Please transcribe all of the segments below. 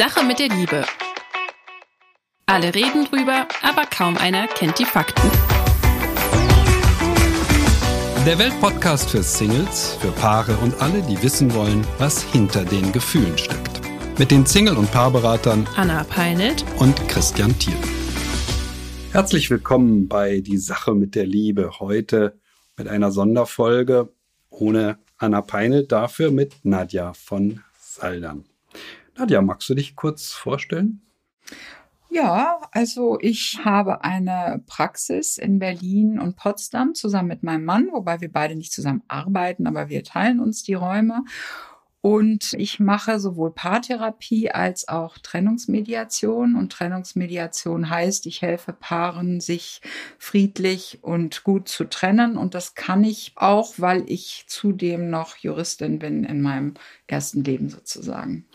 Sache mit der Liebe. Alle reden drüber, aber kaum einer kennt die Fakten. Der Weltpodcast für Singles, für Paare und alle, die wissen wollen, was hinter den Gefühlen steckt. Mit den Single- und Paarberatern Anna Peinelt und Christian Thiel. Herzlich willkommen bei Die Sache mit der Liebe. Heute mit einer Sonderfolge ohne Anna Peinelt, dafür mit Nadja von Saldern. Nadja, magst du dich kurz vorstellen? Ja, also ich habe eine Praxis in Berlin und Potsdam zusammen mit meinem Mann, wobei wir beide nicht zusammen arbeiten, aber wir teilen uns die Räume. Und ich mache sowohl Paartherapie als auch Trennungsmediation. Und Trennungsmediation heißt, ich helfe Paaren, sich friedlich und gut zu trennen. Und das kann ich auch, weil ich zudem noch Juristin bin in meinem ersten Leben sozusagen.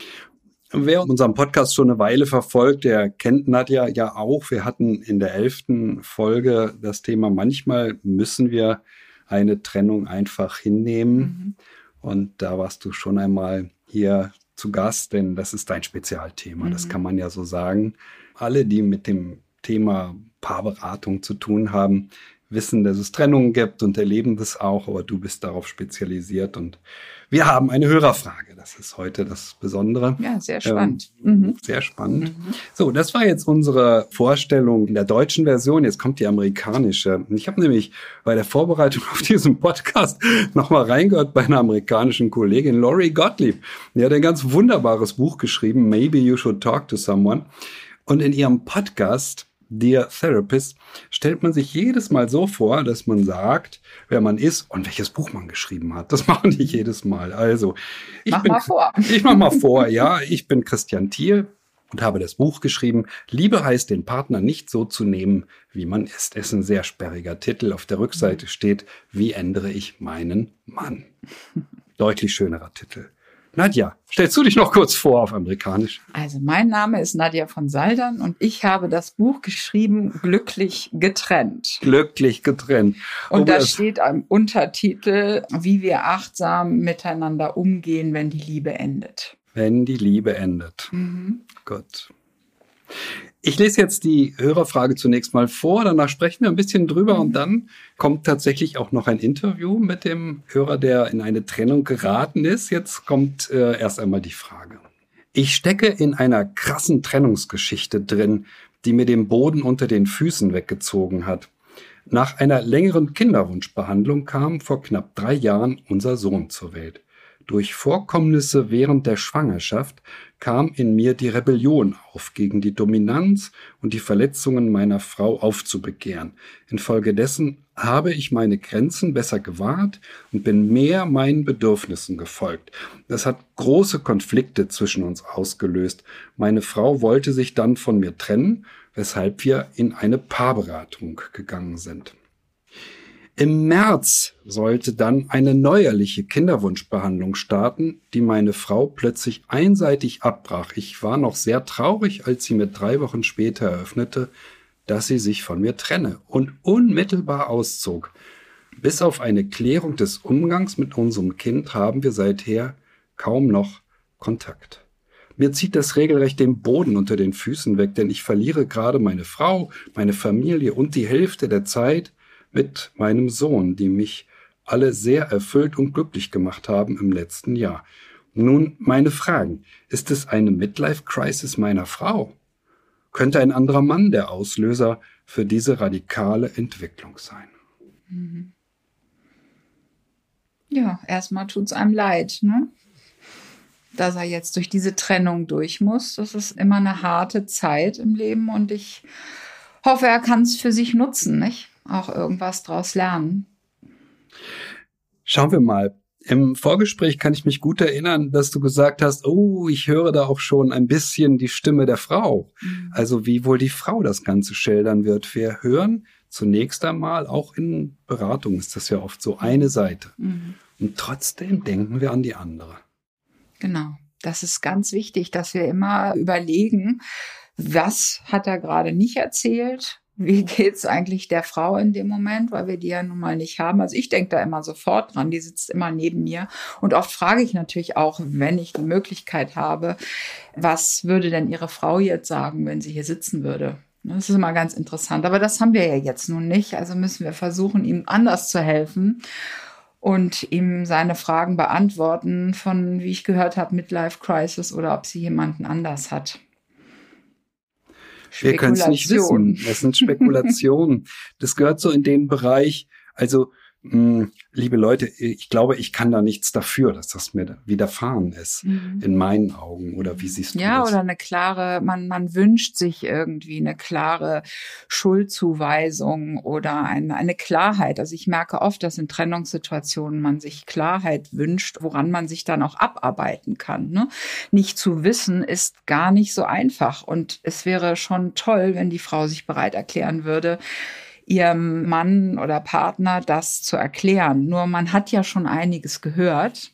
Wer unseren Podcast schon eine Weile verfolgt, der kennt Nadja ja auch. Wir hatten in der elften Folge das Thema, manchmal müssen wir eine Trennung einfach hinnehmen. Mhm. Und da warst du schon einmal hier zu Gast, denn das ist dein Spezialthema. Mhm. Das kann man ja so sagen. Alle, die mit dem Thema Paarberatung zu tun haben, wissen, dass es Trennungen gibt und erleben das auch, aber du bist darauf spezialisiert und wir haben eine Hörerfrage. Das ist heute das Besondere. Ja, sehr spannend. Ähm, mhm. Sehr spannend. Mhm. So, das war jetzt unsere Vorstellung in der deutschen Version. Jetzt kommt die amerikanische. Ich habe nämlich bei der Vorbereitung auf diesen Podcast nochmal reingehört bei einer amerikanischen Kollegin, Laurie Gottlieb. Die hat ein ganz wunderbares Buch geschrieben, Maybe You Should Talk to Someone. Und in ihrem Podcast Dear Therapist stellt man sich jedes Mal so vor, dass man sagt, wer man ist und welches Buch man geschrieben hat. Das machen die jedes Mal. Also, ich mach bin, mal vor. Ich mach mal vor, ja. Ich bin Christian Thiel und habe das Buch geschrieben. Liebe heißt, den Partner nicht so zu nehmen, wie man ist. Es ist ein sehr sperriger Titel. Auf der Rückseite steht, wie ändere ich meinen Mann? Deutlich schönerer Titel. Nadja, stellst du dich noch kurz vor auf Amerikanisch? Also mein Name ist Nadja von Saldern und ich habe das Buch geschrieben, Glücklich getrennt. Glücklich getrennt. Und da steht am Untertitel, wie wir achtsam miteinander umgehen, wenn die Liebe endet. Wenn die Liebe endet. Mhm. Gut. Ich lese jetzt die Hörerfrage zunächst mal vor, danach sprechen wir ein bisschen drüber und dann kommt tatsächlich auch noch ein Interview mit dem Hörer, der in eine Trennung geraten ist. Jetzt kommt äh, erst einmal die Frage. Ich stecke in einer krassen Trennungsgeschichte drin, die mir den Boden unter den Füßen weggezogen hat. Nach einer längeren Kinderwunschbehandlung kam vor knapp drei Jahren unser Sohn zur Welt. Durch Vorkommnisse während der Schwangerschaft kam in mir die Rebellion auf, gegen die Dominanz und die Verletzungen meiner Frau aufzubegehren. Infolgedessen habe ich meine Grenzen besser gewahrt und bin mehr meinen Bedürfnissen gefolgt. Das hat große Konflikte zwischen uns ausgelöst. Meine Frau wollte sich dann von mir trennen, weshalb wir in eine Paarberatung gegangen sind. Im März sollte dann eine neuerliche Kinderwunschbehandlung starten, die meine Frau plötzlich einseitig abbrach. Ich war noch sehr traurig, als sie mir drei Wochen später eröffnete, dass sie sich von mir trenne und unmittelbar auszog. Bis auf eine Klärung des Umgangs mit unserem Kind haben wir seither kaum noch Kontakt. Mir zieht das regelrecht den Boden unter den Füßen weg, denn ich verliere gerade meine Frau, meine Familie und die Hälfte der Zeit, mit meinem Sohn, die mich alle sehr erfüllt und glücklich gemacht haben im letzten Jahr. Nun meine Fragen. Ist es eine Midlife-Crisis meiner Frau? Könnte ein anderer Mann der Auslöser für diese radikale Entwicklung sein? Mhm. Ja, erstmal tut's einem leid, ne? Dass er jetzt durch diese Trennung durch muss. Das ist immer eine harte Zeit im Leben und ich hoffe, er kann es für sich nutzen, nicht? Auch irgendwas draus lernen. Schauen wir mal. Im Vorgespräch kann ich mich gut erinnern, dass du gesagt hast, oh, ich höre da auch schon ein bisschen die Stimme der Frau. Mhm. Also wie wohl die Frau das Ganze schildern wird. Wir hören zunächst einmal, auch in Beratung ist das ja oft so, eine Seite. Mhm. Und trotzdem denken wir an die andere. Genau. Das ist ganz wichtig, dass wir immer überlegen, was hat er gerade nicht erzählt wie geht's eigentlich der Frau in dem Moment, weil wir die ja nun mal nicht haben. Also ich denke da immer sofort dran, die sitzt immer neben mir. Und oft frage ich natürlich auch, wenn ich die Möglichkeit habe, was würde denn ihre Frau jetzt sagen, wenn sie hier sitzen würde? Das ist immer ganz interessant. Aber das haben wir ja jetzt nun nicht. Also müssen wir versuchen, ihm anders zu helfen und ihm seine Fragen beantworten von, wie ich gehört habe, Midlife Crisis oder ob sie jemanden anders hat. Wir können es nicht wissen. Das sind Spekulationen. das gehört so in den Bereich, also liebe Leute, ich glaube, ich kann da nichts dafür, dass das mir widerfahren ist, mhm. in meinen Augen. Oder wie siehst du ja, das? Ja, oder eine klare, man, man wünscht sich irgendwie eine klare Schuldzuweisung oder eine, eine Klarheit. Also ich merke oft, dass in Trennungssituationen man sich Klarheit wünscht, woran man sich dann auch abarbeiten kann. Ne? Nicht zu wissen ist gar nicht so einfach. Und es wäre schon toll, wenn die Frau sich bereit erklären würde, ihrem Mann oder Partner das zu erklären. Nur man hat ja schon einiges gehört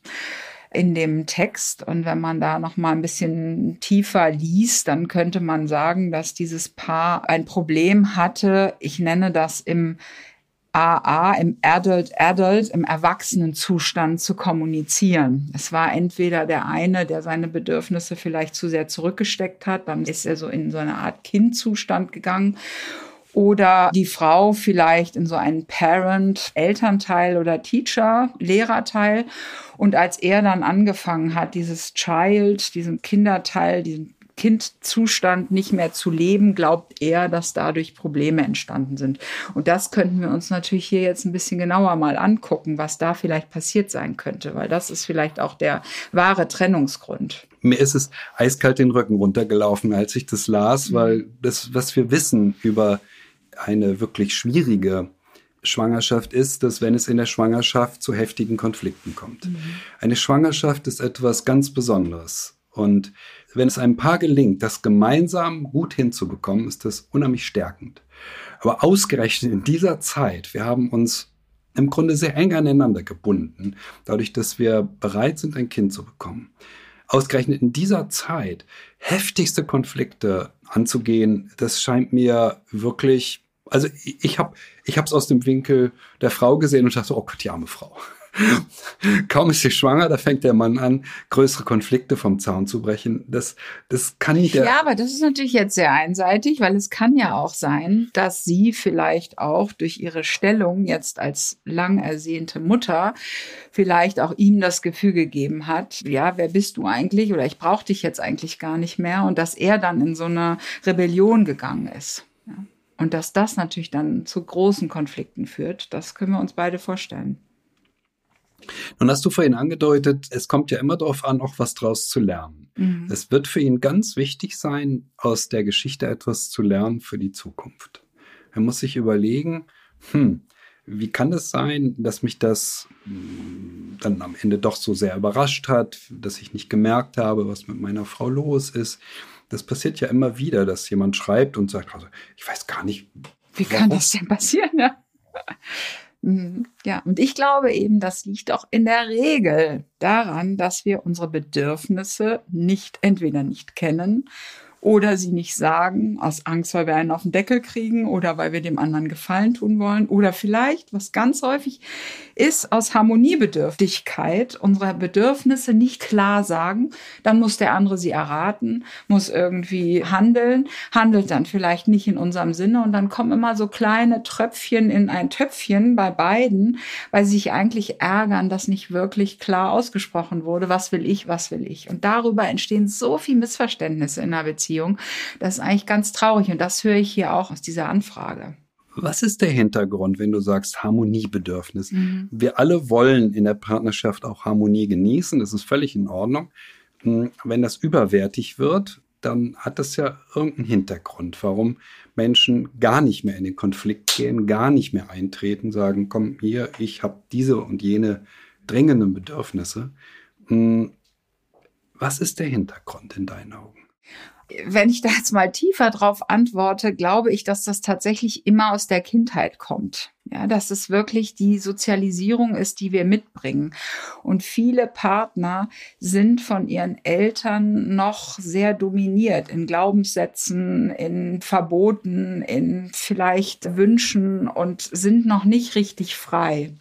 in dem Text. Und wenn man da noch mal ein bisschen tiefer liest, dann könnte man sagen, dass dieses Paar ein Problem hatte. Ich nenne das im AA, im Adult Adult, im Erwachsenenzustand zu kommunizieren. Es war entweder der eine, der seine Bedürfnisse vielleicht zu sehr zurückgesteckt hat, dann ist er so in so eine Art Kindzustand gegangen oder die Frau vielleicht in so einen Parent, Elternteil oder Teacher, Lehrerteil. Und als er dann angefangen hat, dieses Child, diesen Kinderteil, diesen Kindzustand nicht mehr zu leben, glaubt er, dass dadurch Probleme entstanden sind. Und das könnten wir uns natürlich hier jetzt ein bisschen genauer mal angucken, was da vielleicht passiert sein könnte, weil das ist vielleicht auch der wahre Trennungsgrund. Mir ist es eiskalt den Rücken runtergelaufen, als ich das las, mhm. weil das, was wir wissen über eine wirklich schwierige Schwangerschaft ist, dass wenn es in der Schwangerschaft zu heftigen Konflikten kommt. Mhm. Eine Schwangerschaft ist etwas ganz Besonderes. Und wenn es einem Paar gelingt, das gemeinsam gut hinzubekommen, ist das unheimlich stärkend. Aber ausgerechnet in dieser Zeit, wir haben uns im Grunde sehr eng aneinander gebunden, dadurch, dass wir bereit sind, ein Kind zu bekommen. Ausgerechnet in dieser Zeit heftigste Konflikte anzugehen, das scheint mir wirklich, also ich habe ich habe es aus dem Winkel der Frau gesehen und dachte, oh Gott, die arme Frau. Kaum ist sie schwanger, da fängt der Mann an, größere Konflikte vom Zaun zu brechen. Das, das kann nicht. Ja, aber das ist natürlich jetzt sehr einseitig, weil es kann ja auch sein, dass sie vielleicht auch durch ihre Stellung jetzt als lang ersehnte Mutter vielleicht auch ihm das Gefühl gegeben hat, ja, wer bist du eigentlich? Oder ich brauche dich jetzt eigentlich gar nicht mehr. Und dass er dann in so eine Rebellion gegangen ist. Ja. Und dass das natürlich dann zu großen Konflikten führt, das können wir uns beide vorstellen. Nun hast du vorhin angedeutet, es kommt ja immer darauf an, auch was draus zu lernen. Mhm. Es wird für ihn ganz wichtig sein, aus der Geschichte etwas zu lernen für die Zukunft. Er muss sich überlegen, hm, wie kann es sein, dass mich das hm, dann am Ende doch so sehr überrascht hat, dass ich nicht gemerkt habe, was mit meiner Frau los ist. Das passiert ja immer wieder, dass jemand schreibt und sagt, also, ich weiß gar nicht. Wie warum. kann das denn passieren? Ja. Mhm. Ja, und ich glaube eben, das liegt auch in der Regel daran, dass wir unsere Bedürfnisse nicht entweder nicht kennen oder sie nicht sagen, aus Angst, weil wir einen auf den Deckel kriegen oder weil wir dem anderen Gefallen tun wollen. Oder vielleicht, was ganz häufig ist, aus Harmoniebedürftigkeit unsere Bedürfnisse nicht klar sagen, dann muss der andere sie erraten, muss irgendwie handeln, handelt dann vielleicht nicht in unserem Sinne. Und dann kommen immer so kleine Tröpfchen in ein Töpfchen bei beiden, weil sie sich eigentlich ärgern, dass nicht wirklich klar ausgesprochen wurde, was will ich, was will ich. Und darüber entstehen so viel Missverständnisse in einer Beziehung Beziehung. Das ist eigentlich ganz traurig und das höre ich hier auch aus dieser Anfrage. Was ist der Hintergrund, wenn du sagst Harmoniebedürfnis? Mhm. Wir alle wollen in der Partnerschaft auch Harmonie genießen, das ist völlig in Ordnung. Hm, wenn das überwertig wird, dann hat das ja irgendeinen Hintergrund, warum Menschen gar nicht mehr in den Konflikt gehen, gar nicht mehr eintreten, sagen, komm hier, ich habe diese und jene dringenden Bedürfnisse. Hm, was ist der Hintergrund in deinen Augen? Wenn ich da jetzt mal tiefer drauf antworte, glaube ich, dass das tatsächlich immer aus der Kindheit kommt. Ja, dass es wirklich die Sozialisierung ist, die wir mitbringen. Und viele Partner sind von ihren Eltern noch sehr dominiert in Glaubenssätzen, in Verboten, in vielleicht Wünschen und sind noch nicht richtig frei.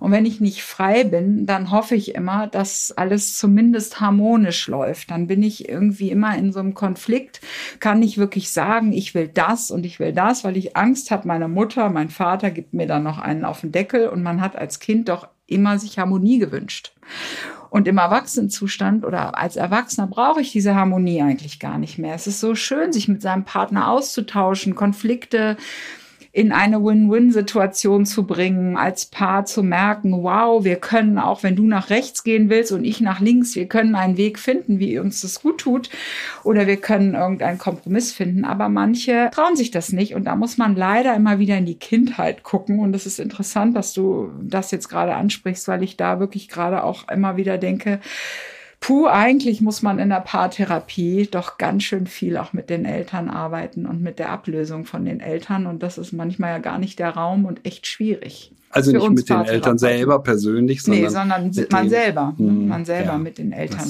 Und wenn ich nicht frei bin, dann hoffe ich immer, dass alles zumindest harmonisch läuft. Dann bin ich irgendwie immer in so einem Konflikt, kann nicht wirklich sagen, ich will das und ich will das, weil ich Angst habe, meine Mutter, mein Vater gibt mir dann noch einen auf den Deckel und man hat als Kind doch immer sich Harmonie gewünscht. Und im Erwachsenenzustand oder als Erwachsener brauche ich diese Harmonie eigentlich gar nicht mehr. Es ist so schön, sich mit seinem Partner auszutauschen, Konflikte in eine Win-Win-Situation zu bringen, als Paar zu merken, wow, wir können auch, wenn du nach rechts gehen willst und ich nach links, wir können einen Weg finden, wie uns das gut tut oder wir können irgendeinen Kompromiss finden. Aber manche trauen sich das nicht und da muss man leider immer wieder in die Kindheit gucken und es ist interessant, dass du das jetzt gerade ansprichst, weil ich da wirklich gerade auch immer wieder denke, puh, eigentlich muss man in der Paartherapie doch ganz schön viel auch mit den Eltern arbeiten und mit der Ablösung von den Eltern. Und das ist manchmal ja gar nicht der Raum und echt schwierig. Also nicht mit den Eltern selber persönlich, sondern, nee, sondern man den, selber. Hm, man selber ja, mit den Eltern.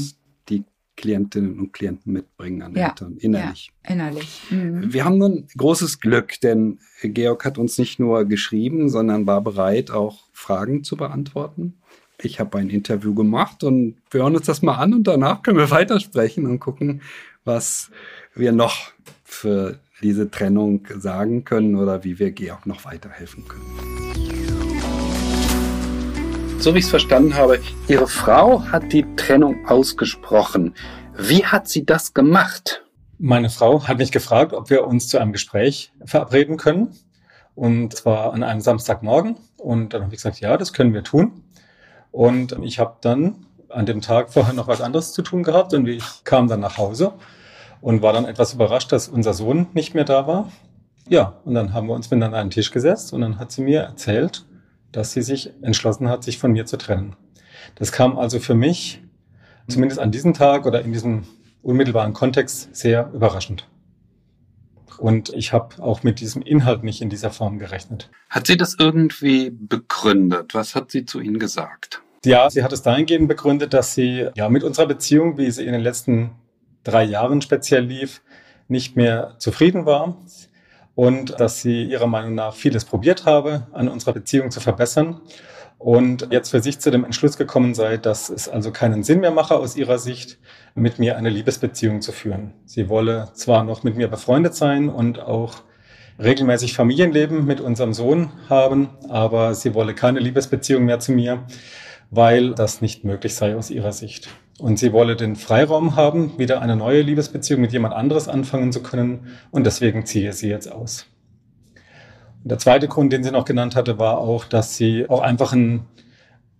Die Klientinnen und Klienten mitbringen an ja, Eltern, innerlich. Ja, innerlich. Mhm. Wir haben nun großes Glück, denn Georg hat uns nicht nur geschrieben, sondern war bereit, auch Fragen zu beantworten ich habe ein Interview gemacht und wir hören uns das mal an und danach können wir weitersprechen und gucken, was wir noch für diese Trennung sagen können oder wie wir Georg noch weiterhelfen können. So wie ich es verstanden habe, Ihre Frau hat die Trennung ausgesprochen. Wie hat sie das gemacht? Meine Frau hat mich gefragt, ob wir uns zu einem Gespräch verabreden können. Und zwar an einem Samstagmorgen. Und dann habe ich gesagt, ja, das können wir tun. Und ich habe dann an dem Tag vorher noch was anderes zu tun gehabt und ich kam dann nach Hause und war dann etwas überrascht, dass unser Sohn nicht mehr da war. Ja, und dann haben wir uns miteinander an einen Tisch gesetzt und dann hat sie mir erzählt, dass sie sich entschlossen hat, sich von mir zu trennen. Das kam also für mich, zumindest an diesem Tag oder in diesem unmittelbaren Kontext, sehr überraschend. Und ich habe auch mit diesem Inhalt nicht in dieser Form gerechnet. Hat sie das irgendwie begründet? Was hat sie zu Ihnen gesagt? Ja, sie hat es dahingehend begründet, dass sie ja mit unserer Beziehung, wie sie in den letzten drei Jahren speziell lief, nicht mehr zufrieden war und dass sie ihrer Meinung nach vieles probiert habe, an unserer Beziehung zu verbessern und jetzt für sich zu dem Entschluss gekommen sei, dass es also keinen Sinn mehr mache aus ihrer Sicht, mit mir eine Liebesbeziehung zu führen. Sie wolle zwar noch mit mir befreundet sein und auch regelmäßig Familienleben mit unserem Sohn haben, aber sie wolle keine Liebesbeziehung mehr zu mir, weil das nicht möglich sei aus ihrer Sicht. Und sie wolle den Freiraum haben, wieder eine neue Liebesbeziehung mit jemand anderes anfangen zu können und deswegen ziehe sie jetzt aus. Der zweite Grund, den sie noch genannt hatte, war auch, dass sie auch einfach ein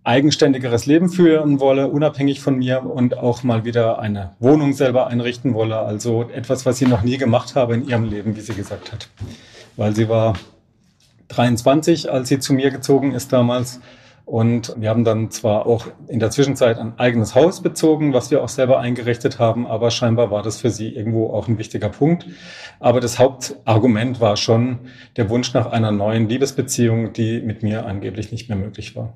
eigenständigeres Leben führen wolle, unabhängig von mir und auch mal wieder eine Wohnung selber einrichten wolle. Also etwas, was sie noch nie gemacht habe in ihrem Leben, wie sie gesagt hat. Weil sie war 23, als sie zu mir gezogen ist damals und wir haben dann zwar auch in der Zwischenzeit ein eigenes Haus bezogen, was wir auch selber eingerichtet haben, aber scheinbar war das für sie irgendwo auch ein wichtiger Punkt. Aber das Hauptargument war schon der Wunsch nach einer neuen Liebesbeziehung, die mit mir angeblich nicht mehr möglich war.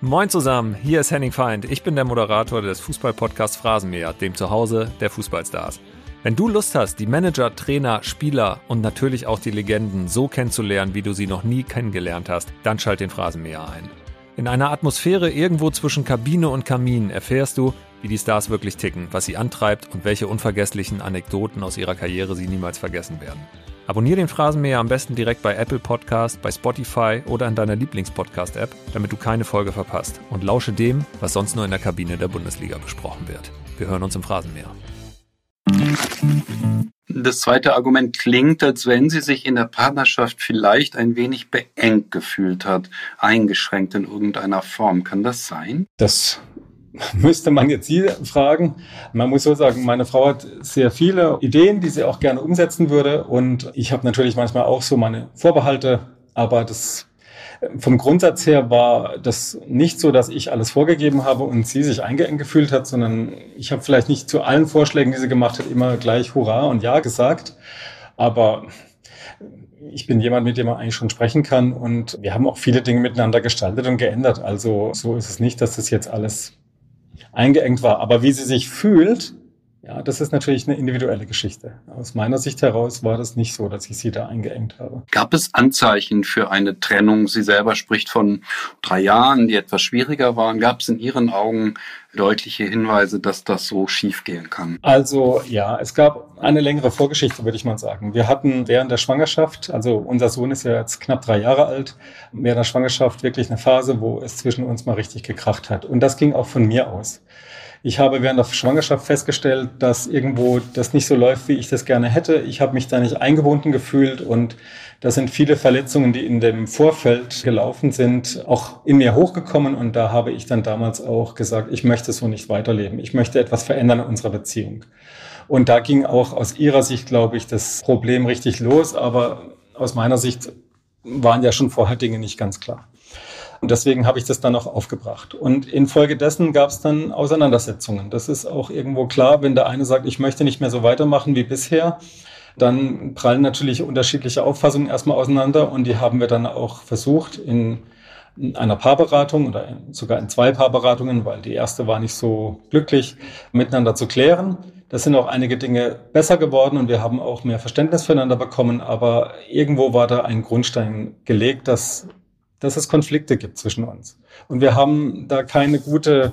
Moin zusammen, hier ist Henning Feind. Ich bin der Moderator des Fußballpodcasts Phrasenmäher, dem Zuhause der Fußballstars. Wenn du Lust hast, die Manager, Trainer, Spieler und natürlich auch die Legenden so kennenzulernen, wie du sie noch nie kennengelernt hast, dann schalt den Phrasenmäher ein. In einer Atmosphäre irgendwo zwischen Kabine und Kamin erfährst du, wie die Stars wirklich ticken, was sie antreibt und welche unvergesslichen Anekdoten aus ihrer Karriere sie niemals vergessen werden. Abonnier den Phrasenmäher am besten direkt bei Apple Podcast, bei Spotify oder in deiner Lieblingspodcast-App, damit du keine Folge verpasst und lausche dem, was sonst nur in der Kabine der Bundesliga besprochen wird. Wir hören uns im Phrasenmäher. Das zweite Argument klingt, als wenn sie sich in der Partnerschaft vielleicht ein wenig beengt gefühlt hat, eingeschränkt in irgendeiner Form. Kann das sein? Das müsste man jetzt Sie fragen. Man muss so sagen, meine Frau hat sehr viele Ideen, die sie auch gerne umsetzen würde. Und ich habe natürlich manchmal auch so meine Vorbehalte, aber das vom Grundsatz her war das nicht so, dass ich alles vorgegeben habe und sie sich eingeengt gefühlt hat, sondern ich habe vielleicht nicht zu allen Vorschlägen, die sie gemacht hat, immer gleich Hurra und Ja gesagt. Aber ich bin jemand, mit dem man eigentlich schon sprechen kann und wir haben auch viele Dinge miteinander gestaltet und geändert. Also so ist es nicht, dass das jetzt alles eingeengt war. Aber wie sie sich fühlt, ja, das ist natürlich eine individuelle Geschichte. Aus meiner Sicht heraus war das nicht so, dass ich sie da eingeengt habe. Gab es Anzeichen für eine Trennung? Sie selber spricht von drei Jahren, die etwas schwieriger waren. Gab es in Ihren Augen deutliche Hinweise, dass das so schiefgehen kann? Also ja, es gab eine längere Vorgeschichte, würde ich mal sagen. Wir hatten während der Schwangerschaft, also unser Sohn ist ja jetzt knapp drei Jahre alt, während der Schwangerschaft wirklich eine Phase, wo es zwischen uns mal richtig gekracht hat. Und das ging auch von mir aus. Ich habe während der Schwangerschaft festgestellt, dass irgendwo das nicht so läuft, wie ich das gerne hätte. Ich habe mich da nicht eingebunden gefühlt und da sind viele Verletzungen, die in dem Vorfeld gelaufen sind, auch in mir hochgekommen und da habe ich dann damals auch gesagt, ich möchte so nicht weiterleben. Ich möchte etwas verändern in unserer Beziehung. Und da ging auch aus ihrer Sicht, glaube ich, das Problem richtig los, aber aus meiner Sicht waren ja schon vorher Dinge nicht ganz klar. Und deswegen habe ich das dann auch aufgebracht. Und infolgedessen gab es dann Auseinandersetzungen. Das ist auch irgendwo klar, wenn der eine sagt, ich möchte nicht mehr so weitermachen wie bisher, dann prallen natürlich unterschiedliche Auffassungen erstmal auseinander und die haben wir dann auch versucht in einer Paarberatung oder sogar in zwei Paarberatungen, weil die erste war nicht so glücklich, miteinander zu klären. Das sind auch einige Dinge besser geworden und wir haben auch mehr Verständnis füreinander bekommen, aber irgendwo war da ein Grundstein gelegt, dass dass es Konflikte gibt zwischen uns. Und wir haben da keine gute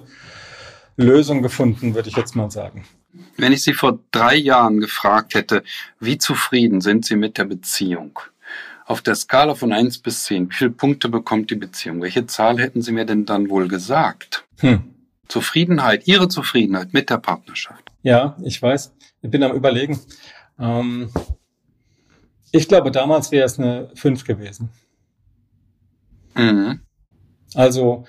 Lösung gefunden, würde ich jetzt mal sagen. Wenn ich Sie vor drei Jahren gefragt hätte, wie zufrieden sind Sie mit der Beziehung? Auf der Skala von eins bis zehn, wie viele Punkte bekommt die Beziehung? Welche Zahl hätten Sie mir denn dann wohl gesagt? Hm. Zufriedenheit, Ihre Zufriedenheit mit der Partnerschaft. Ja, ich weiß. Ich bin am Überlegen. Ähm, ich glaube, damals wäre es eine fünf gewesen. Mhm. Also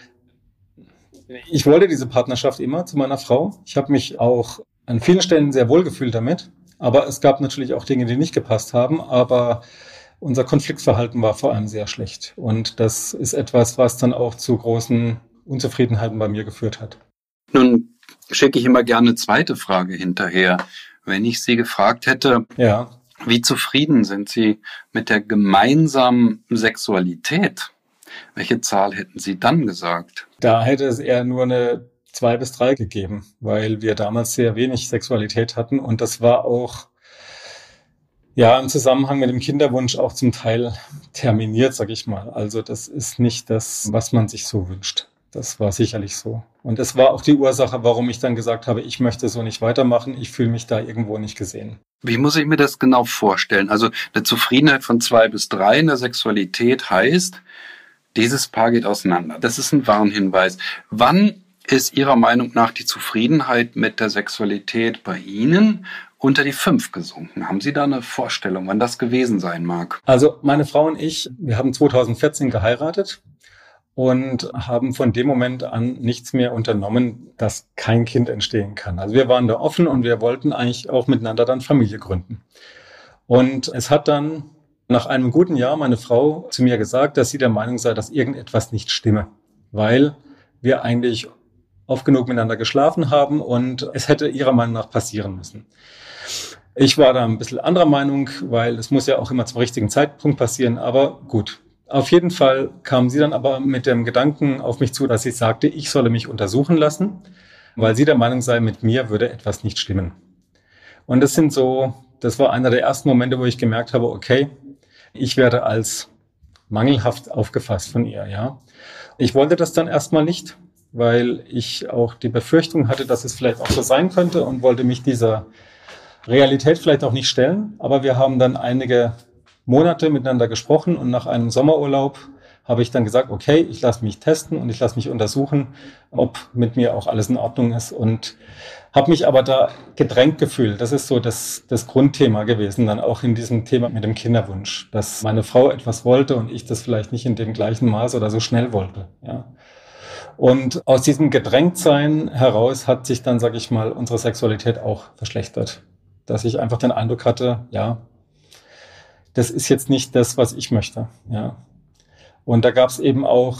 ich wollte diese Partnerschaft immer zu meiner Frau. Ich habe mich auch an vielen Stellen sehr wohl gefühlt damit. Aber es gab natürlich auch Dinge, die nicht gepasst haben. Aber unser Konfliktverhalten war vor allem sehr schlecht. Und das ist etwas, was dann auch zu großen Unzufriedenheiten bei mir geführt hat. Nun schicke ich immer gerne eine zweite Frage hinterher. Wenn ich Sie gefragt hätte, ja. wie zufrieden sind Sie mit der gemeinsamen Sexualität? Welche Zahl hätten Sie dann gesagt? Da hätte es eher nur eine zwei bis drei gegeben, weil wir damals sehr wenig Sexualität hatten und das war auch ja im Zusammenhang mit dem Kinderwunsch auch zum Teil terminiert, sag ich mal. Also das ist nicht das, was man sich so wünscht. Das war sicherlich so. Und es war auch die Ursache, warum ich dann gesagt habe, ich möchte so nicht weitermachen. Ich fühle mich da irgendwo nicht gesehen. Wie muss ich mir das genau vorstellen? Also eine Zufriedenheit von zwei bis drei in der Sexualität heißt, dieses Paar geht auseinander. Das ist ein Warnhinweis. Wann ist Ihrer Meinung nach die Zufriedenheit mit der Sexualität bei Ihnen unter die fünf gesunken? Haben Sie da eine Vorstellung, wann das gewesen sein mag? Also meine Frau und ich, wir haben 2014 geheiratet und haben von dem Moment an nichts mehr unternommen, dass kein Kind entstehen kann. Also wir waren da offen und wir wollten eigentlich auch miteinander dann Familie gründen. Und es hat dann nach einem guten Jahr meine Frau zu mir gesagt, dass sie der Meinung sei, dass irgendetwas nicht stimme, weil wir eigentlich oft genug miteinander geschlafen haben und es hätte ihrer Meinung nach passieren müssen. Ich war da ein bisschen anderer Meinung, weil es muss ja auch immer zum richtigen Zeitpunkt passieren, aber gut. Auf jeden Fall kam sie dann aber mit dem Gedanken auf mich zu, dass sie sagte, ich solle mich untersuchen lassen, weil sie der Meinung sei, mit mir würde etwas nicht stimmen. Und das sind so, das war einer der ersten Momente, wo ich gemerkt habe, okay, ich werde als mangelhaft aufgefasst von ihr, ja. Ich wollte das dann erstmal nicht, weil ich auch die Befürchtung hatte, dass es vielleicht auch so sein könnte und wollte mich dieser Realität vielleicht auch nicht stellen. Aber wir haben dann einige Monate miteinander gesprochen und nach einem Sommerurlaub habe ich dann gesagt, okay, ich lasse mich testen und ich lasse mich untersuchen, ob mit mir auch alles in Ordnung ist und habe mich aber da gedrängt gefühlt. Das ist so das, das Grundthema gewesen, dann auch in diesem Thema mit dem Kinderwunsch, dass meine Frau etwas wollte und ich das vielleicht nicht in dem gleichen Maß oder so schnell wollte. Ja. Und aus diesem Gedrängtsein heraus hat sich dann, sage ich mal, unsere Sexualität auch verschlechtert. Dass ich einfach den Eindruck hatte, ja, das ist jetzt nicht das, was ich möchte. Ja. Und da gab es eben auch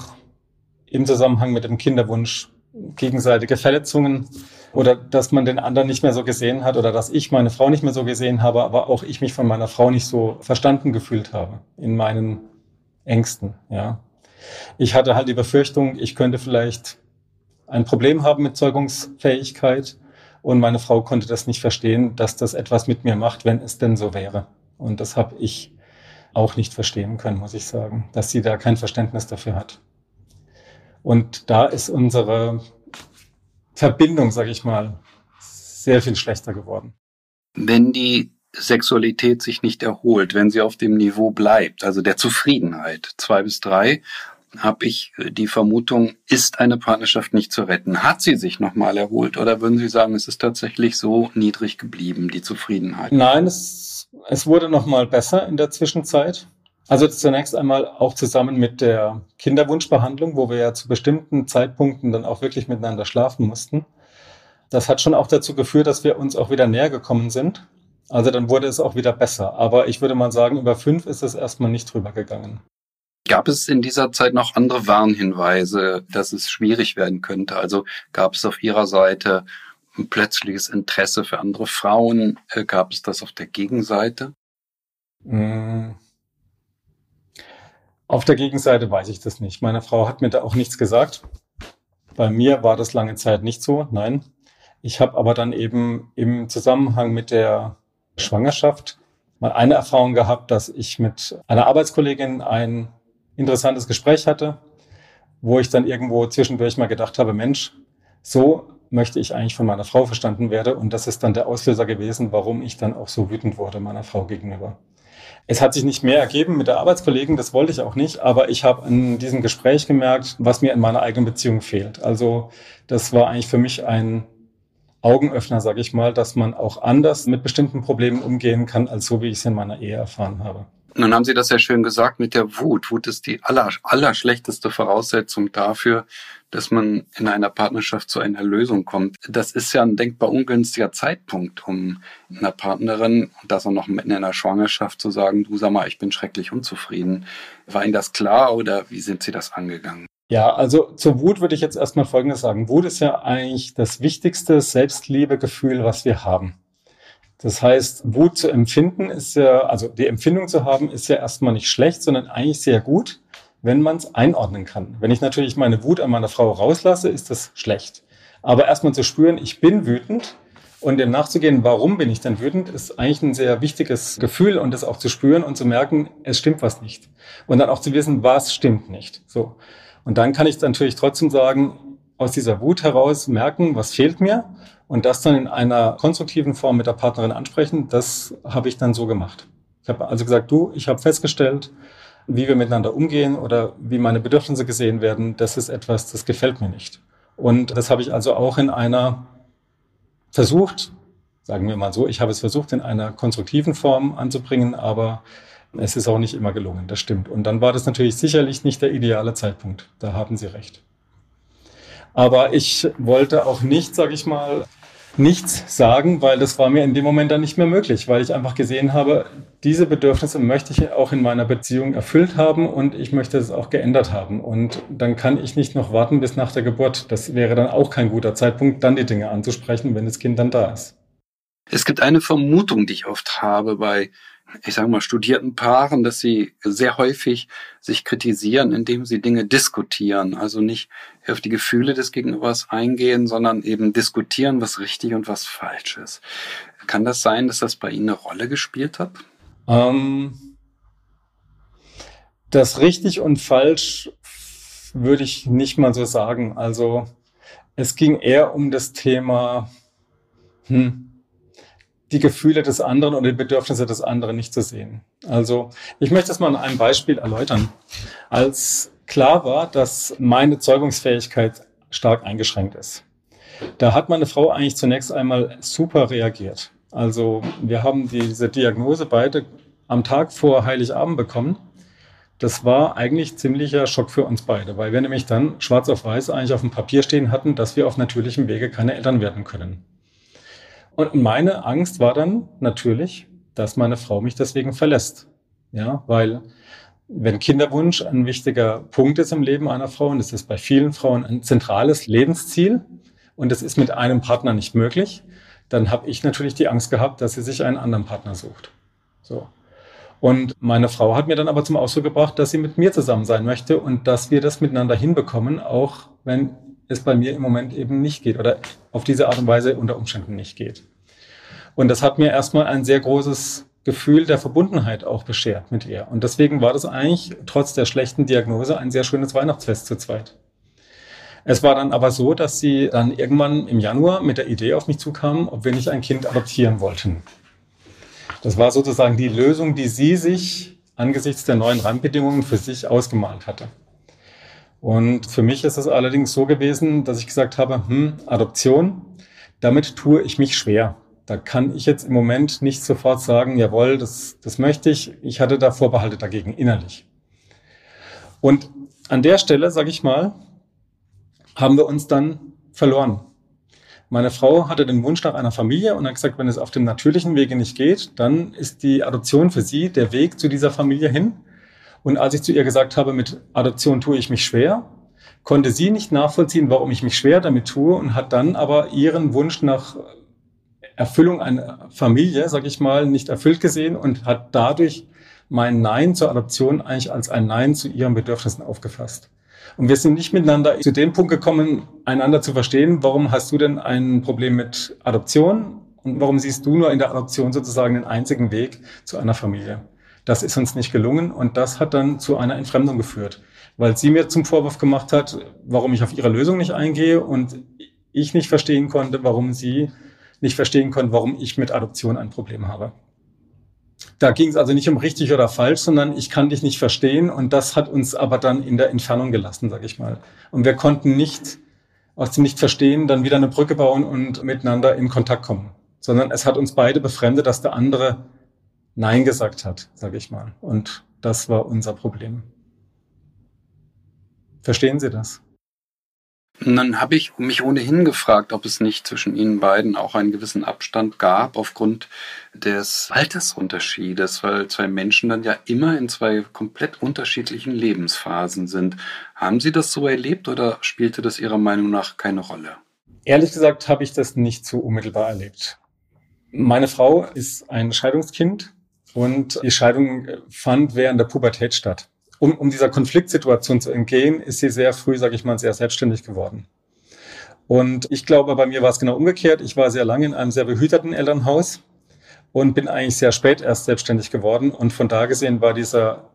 im Zusammenhang mit dem Kinderwunsch gegenseitige Verletzungen oder dass man den anderen nicht mehr so gesehen hat oder dass ich meine Frau nicht mehr so gesehen habe, aber auch ich mich von meiner Frau nicht so verstanden gefühlt habe in meinen Ängsten, ja. Ich hatte halt die Befürchtung, ich könnte vielleicht ein Problem haben mit Zeugungsfähigkeit und meine Frau konnte das nicht verstehen, dass das etwas mit mir macht, wenn es denn so wäre. Und das habe ich auch nicht verstehen können, muss ich sagen, dass sie da kein Verständnis dafür hat. Und da ist unsere Verbindung, sage ich mal, sehr viel schlechter geworden. Wenn die Sexualität sich nicht erholt, wenn sie auf dem Niveau bleibt, also der Zufriedenheit, zwei bis drei, habe ich die Vermutung, ist eine Partnerschaft nicht zu retten. Hat sie sich nochmal erholt oder würden Sie sagen, es ist tatsächlich so niedrig geblieben, die Zufriedenheit? Nein, es, es wurde nochmal besser in der Zwischenzeit. Also zunächst einmal auch zusammen mit der Kinderwunschbehandlung, wo wir ja zu bestimmten Zeitpunkten dann auch wirklich miteinander schlafen mussten. Das hat schon auch dazu geführt, dass wir uns auch wieder näher gekommen sind. Also dann wurde es auch wieder besser. Aber ich würde mal sagen, über fünf ist es erstmal nicht drüber gegangen. Gab es in dieser Zeit noch andere Warnhinweise, dass es schwierig werden könnte? Also gab es auf Ihrer Seite ein plötzliches Interesse für andere Frauen? Äh, gab es das auf der Gegenseite? Mmh. Auf der Gegenseite weiß ich das nicht. Meine Frau hat mir da auch nichts gesagt. Bei mir war das lange Zeit nicht so, nein. Ich habe aber dann eben im Zusammenhang mit der Schwangerschaft mal eine Erfahrung gehabt, dass ich mit einer Arbeitskollegin ein interessantes Gespräch hatte, wo ich dann irgendwo zwischendurch mal gedacht habe, Mensch, so möchte ich eigentlich von meiner Frau verstanden werde. Und das ist dann der Auslöser gewesen, warum ich dann auch so wütend wurde meiner Frau gegenüber. Es hat sich nicht mehr ergeben mit der Arbeitskollegen, das wollte ich auch nicht, aber ich habe in diesem Gespräch gemerkt, was mir in meiner eigenen Beziehung fehlt. Also das war eigentlich für mich ein Augenöffner, sage ich mal, dass man auch anders mit bestimmten Problemen umgehen kann, als so wie ich es in meiner Ehe erfahren habe. Nun haben Sie das ja schön gesagt mit der Wut. Wut ist die aller, aller schlechteste Voraussetzung dafür, dass man in einer Partnerschaft zu einer Lösung kommt. Das ist ja ein denkbar ungünstiger Zeitpunkt, um einer Partnerin, und das auch noch mitten in einer Schwangerschaft zu sagen, du sag mal, ich bin schrecklich unzufrieden. War Ihnen das klar oder wie sind Sie das angegangen? Ja, also zur Wut würde ich jetzt erstmal Folgendes sagen. Wut ist ja eigentlich das wichtigste Selbstliebegefühl, was wir haben. Das heißt, Wut zu empfinden ist ja, also die Empfindung zu haben, ist ja erstmal nicht schlecht, sondern eigentlich sehr gut, wenn man es einordnen kann. Wenn ich natürlich meine Wut an meiner Frau rauslasse, ist das schlecht. Aber erstmal zu spüren, ich bin wütend und dem nachzugehen, warum bin ich denn wütend, ist eigentlich ein sehr wichtiges Gefühl und das auch zu spüren und zu merken, es stimmt was nicht. Und dann auch zu wissen, was stimmt nicht. So. Und dann kann ich natürlich trotzdem sagen, aus dieser Wut heraus merken, was fehlt mir und das dann in einer konstruktiven Form mit der Partnerin ansprechen, das habe ich dann so gemacht. Ich habe also gesagt, du, ich habe festgestellt, wie wir miteinander umgehen oder wie meine Bedürfnisse gesehen werden, das ist etwas, das gefällt mir nicht. Und das habe ich also auch in einer versucht, sagen wir mal so, ich habe es versucht, in einer konstruktiven Form anzubringen, aber es ist auch nicht immer gelungen, das stimmt. Und dann war das natürlich sicherlich nicht der ideale Zeitpunkt. Da haben Sie recht. Aber ich wollte auch nicht, sage ich mal, nichts sagen, weil das war mir in dem Moment dann nicht mehr möglich, weil ich einfach gesehen habe, diese Bedürfnisse möchte ich auch in meiner Beziehung erfüllt haben und ich möchte es auch geändert haben. Und dann kann ich nicht noch warten bis nach der Geburt. Das wäre dann auch kein guter Zeitpunkt, dann die Dinge anzusprechen, wenn das Kind dann da ist. Es gibt eine Vermutung, die ich oft habe bei ich sage mal, studierten Paaren, dass sie sehr häufig sich kritisieren, indem sie Dinge diskutieren. Also nicht auf die Gefühle des Gegenübers eingehen, sondern eben diskutieren, was richtig und was falsch ist. Kann das sein, dass das bei Ihnen eine Rolle gespielt hat? Ähm, das richtig und falsch würde ich nicht mal so sagen. Also es ging eher um das Thema, hm, die Gefühle des anderen oder die Bedürfnisse des anderen nicht zu sehen. Also ich möchte das mal an einem Beispiel erläutern. Als klar war, dass meine Zeugungsfähigkeit stark eingeschränkt ist, da hat meine Frau eigentlich zunächst einmal super reagiert. Also wir haben diese Diagnose beide am Tag vor Heiligabend bekommen. Das war eigentlich ziemlicher Schock für uns beide, weil wir nämlich dann schwarz auf weiß eigentlich auf dem Papier stehen hatten, dass wir auf natürlichem Wege keine Eltern werden können. Und meine Angst war dann natürlich, dass meine Frau mich deswegen verlässt. Ja, weil wenn Kinderwunsch ein wichtiger Punkt ist im Leben einer Frau, und das ist bei vielen Frauen ein zentrales Lebensziel, und das ist mit einem Partner nicht möglich, dann habe ich natürlich die Angst gehabt, dass sie sich einen anderen Partner sucht. So. Und meine Frau hat mir dann aber zum Ausdruck gebracht, dass sie mit mir zusammen sein möchte und dass wir das miteinander hinbekommen, auch wenn es bei mir im Moment eben nicht geht oder auf diese Art und Weise unter Umständen nicht geht. Und das hat mir erstmal ein sehr großes Gefühl der Verbundenheit auch beschert mit ihr. Und deswegen war das eigentlich trotz der schlechten Diagnose ein sehr schönes Weihnachtsfest zu zweit. Es war dann aber so, dass sie dann irgendwann im Januar mit der Idee auf mich zukam, ob wir nicht ein Kind adoptieren wollten. Das war sozusagen die Lösung, die sie sich angesichts der neuen Rahmenbedingungen für sich ausgemalt hatte. Und für mich ist es allerdings so gewesen, dass ich gesagt habe, hm, Adoption, damit tue ich mich schwer. Da kann ich jetzt im Moment nicht sofort sagen, jawohl, das, das möchte ich. Ich hatte da Vorbehalte dagegen innerlich. Und an der Stelle, sage ich mal, haben wir uns dann verloren. Meine Frau hatte den Wunsch nach einer Familie und hat gesagt, wenn es auf dem natürlichen Wege nicht geht, dann ist die Adoption für sie der Weg zu dieser Familie hin. Und als ich zu ihr gesagt habe, mit Adoption tue ich mich schwer, konnte sie nicht nachvollziehen, warum ich mich schwer damit tue und hat dann aber ihren Wunsch nach Erfüllung einer Familie, sag ich mal, nicht erfüllt gesehen und hat dadurch mein Nein zur Adoption eigentlich als ein Nein zu ihren Bedürfnissen aufgefasst. Und wir sind nicht miteinander zu dem Punkt gekommen, einander zu verstehen, warum hast du denn ein Problem mit Adoption und warum siehst du nur in der Adoption sozusagen den einzigen Weg zu einer Familie. Das ist uns nicht gelungen und das hat dann zu einer Entfremdung geführt, weil sie mir zum Vorwurf gemacht hat, warum ich auf ihre Lösung nicht eingehe und ich nicht verstehen konnte, warum sie nicht verstehen konnte, warum ich mit Adoption ein Problem habe. Da ging es also nicht um richtig oder falsch, sondern ich kann dich nicht verstehen und das hat uns aber dann in der Entfernung gelassen, sage ich mal. Und wir konnten nicht aus dem Nicht-Verstehen dann wieder eine Brücke bauen und miteinander in Kontakt kommen, sondern es hat uns beide befremdet, dass der andere Nein gesagt hat, sage ich mal. Und das war unser Problem. Verstehen Sie das? Und dann habe ich mich ohnehin gefragt, ob es nicht zwischen Ihnen beiden auch einen gewissen Abstand gab aufgrund des Altersunterschiedes, weil zwei Menschen dann ja immer in zwei komplett unterschiedlichen Lebensphasen sind. Haben Sie das so erlebt oder spielte das Ihrer Meinung nach keine Rolle? Ehrlich gesagt habe ich das nicht so unmittelbar erlebt. Meine Frau ist ein Scheidungskind und die Scheidung fand während der Pubertät statt um, um dieser Konfliktsituation zu entgehen, ist sie sehr früh, sage ich mal, sehr selbstständig geworden. Und ich glaube, bei mir war es genau umgekehrt. Ich war sehr lange in einem sehr behüteten Elternhaus und bin eigentlich sehr spät erst selbstständig geworden. Und von da gesehen war dieser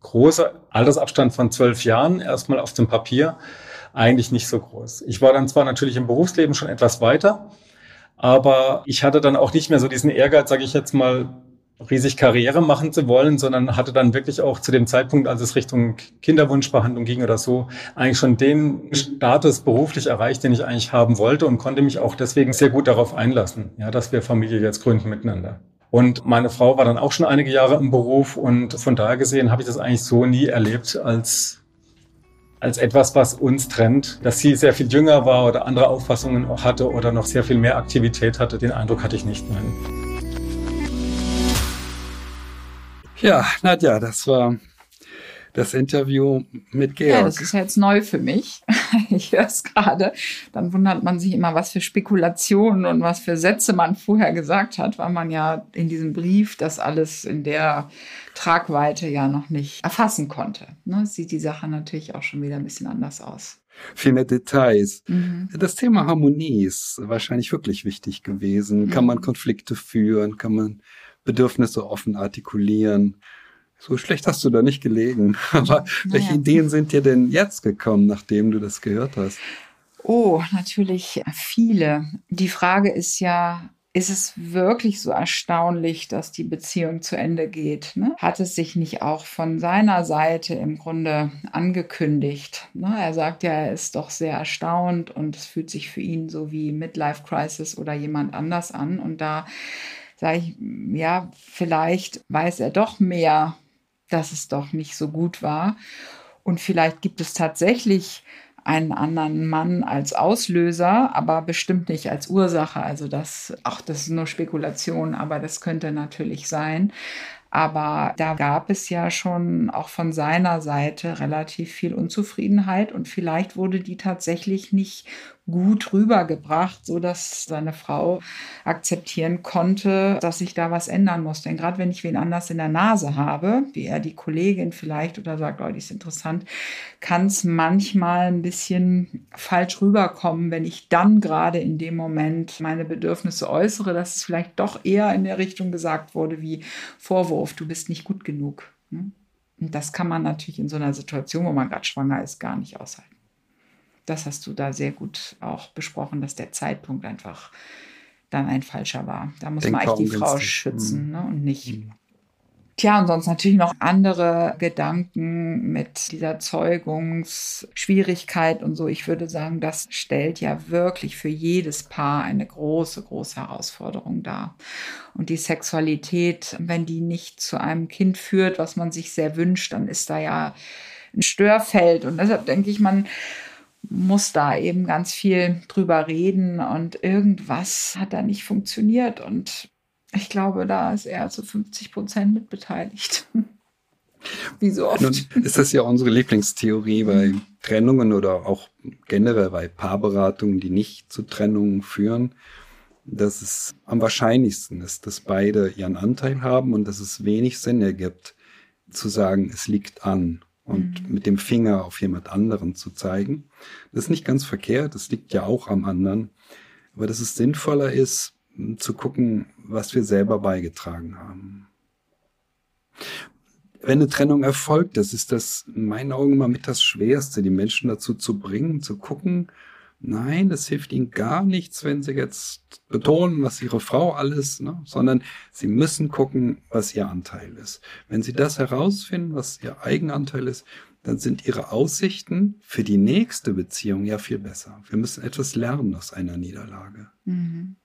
große Altersabstand von zwölf Jahren erstmal auf dem Papier eigentlich nicht so groß. Ich war dann zwar natürlich im Berufsleben schon etwas weiter, aber ich hatte dann auch nicht mehr so diesen Ehrgeiz, sage ich jetzt mal, riesig Karriere machen zu wollen, sondern hatte dann wirklich auch zu dem Zeitpunkt, als es Richtung Kinderwunschbehandlung ging oder so, eigentlich schon den Status beruflich erreicht, den ich eigentlich haben wollte und konnte mich auch deswegen sehr gut darauf einlassen, ja, dass wir Familie jetzt gründen miteinander. Und meine Frau war dann auch schon einige Jahre im Beruf und von daher gesehen habe ich das eigentlich so nie erlebt als als etwas, was uns trennt. Dass sie sehr viel jünger war oder andere Auffassungen hatte oder noch sehr viel mehr Aktivität hatte, den Eindruck hatte ich nicht. Nein. Ja, Nadja, das war das Interview mit Georg. Ja, das ist jetzt neu für mich. Ich höre es gerade. Dann wundert man sich immer, was für Spekulationen und was für Sätze man vorher gesagt hat, weil man ja in diesem Brief das alles in der Tragweite ja noch nicht erfassen konnte. Ne? Sieht die Sache natürlich auch schon wieder ein bisschen anders aus. Viel mehr Details. Mhm. Das Thema Harmonie ist wahrscheinlich wirklich wichtig gewesen. Mhm. Kann man Konflikte führen? Kann man Bedürfnisse offen artikulieren. So schlecht hast du da nicht gelegen. Aber naja. welche Ideen sind dir denn jetzt gekommen, nachdem du das gehört hast? Oh, natürlich viele. Die Frage ist ja, ist es wirklich so erstaunlich, dass die Beziehung zu Ende geht? Ne? Hat es sich nicht auch von seiner Seite im Grunde angekündigt? Ne? Er sagt ja, er ist doch sehr erstaunt und es fühlt sich für ihn so wie Midlife Crisis oder jemand anders an. Und da sage ich, ja, vielleicht weiß er doch mehr, dass es doch nicht so gut war. Und vielleicht gibt es tatsächlich einen anderen Mann als Auslöser, aber bestimmt nicht als Ursache. Also das, ach, das ist nur Spekulation, aber das könnte natürlich sein. Aber da gab es ja schon auch von seiner Seite relativ viel Unzufriedenheit und vielleicht wurde die tatsächlich nicht gut rübergebracht, so dass seine Frau akzeptieren konnte, dass sich da was ändern muss. Denn gerade wenn ich wen anders in der Nase habe, wie er die Kollegin vielleicht oder sagt, oh, die ist interessant, kann es manchmal ein bisschen falsch rüberkommen, wenn ich dann gerade in dem Moment meine Bedürfnisse äußere, dass es vielleicht doch eher in der Richtung gesagt wurde wie Vorwurf, du bist nicht gut genug. Ne? Und das kann man natürlich in so einer Situation, wo man gerade schwanger ist, gar nicht aushalten das hast du da sehr gut auch besprochen, dass der Zeitpunkt einfach dann ein falscher war. Da muss Denk man eigentlich die Frau schützen mhm. ne, und nicht. Mhm. Tja, und sonst natürlich noch andere Gedanken mit dieser Zeugungsschwierigkeit und so. Ich würde sagen, das stellt ja wirklich für jedes Paar eine große, große Herausforderung dar. Und die Sexualität, wenn die nicht zu einem Kind führt, was man sich sehr wünscht, dann ist da ja ein Störfeld. Und deshalb denke ich, man muss da eben ganz viel drüber reden und irgendwas hat da nicht funktioniert und ich glaube, da ist er zu 50 Prozent mitbeteiligt. Wie so oft. Nun ist das ja unsere Lieblingstheorie bei mhm. Trennungen oder auch generell bei Paarberatungen, die nicht zu Trennungen führen, dass es am wahrscheinlichsten ist, dass beide ihren Anteil haben und dass es wenig Sinn ergibt, zu sagen, es liegt an und mhm. mit dem Finger auf jemand anderen zu zeigen. Das ist nicht ganz verkehrt, das liegt ja auch am anderen. Aber dass es sinnvoller ist, zu gucken, was wir selber beigetragen haben. Wenn eine Trennung erfolgt, das ist das in meinen Augen immer mit das Schwerste, die Menschen dazu zu bringen, zu gucken, Nein, das hilft ihnen gar nichts, wenn sie jetzt betonen, was ihre Frau alles, ne? sondern sie müssen gucken, was ihr Anteil ist. Wenn sie das herausfinden, was ihr Eigenanteil ist, dann sind ihre Aussichten für die nächste Beziehung ja viel besser. Wir müssen etwas lernen aus einer Niederlage. Mhm.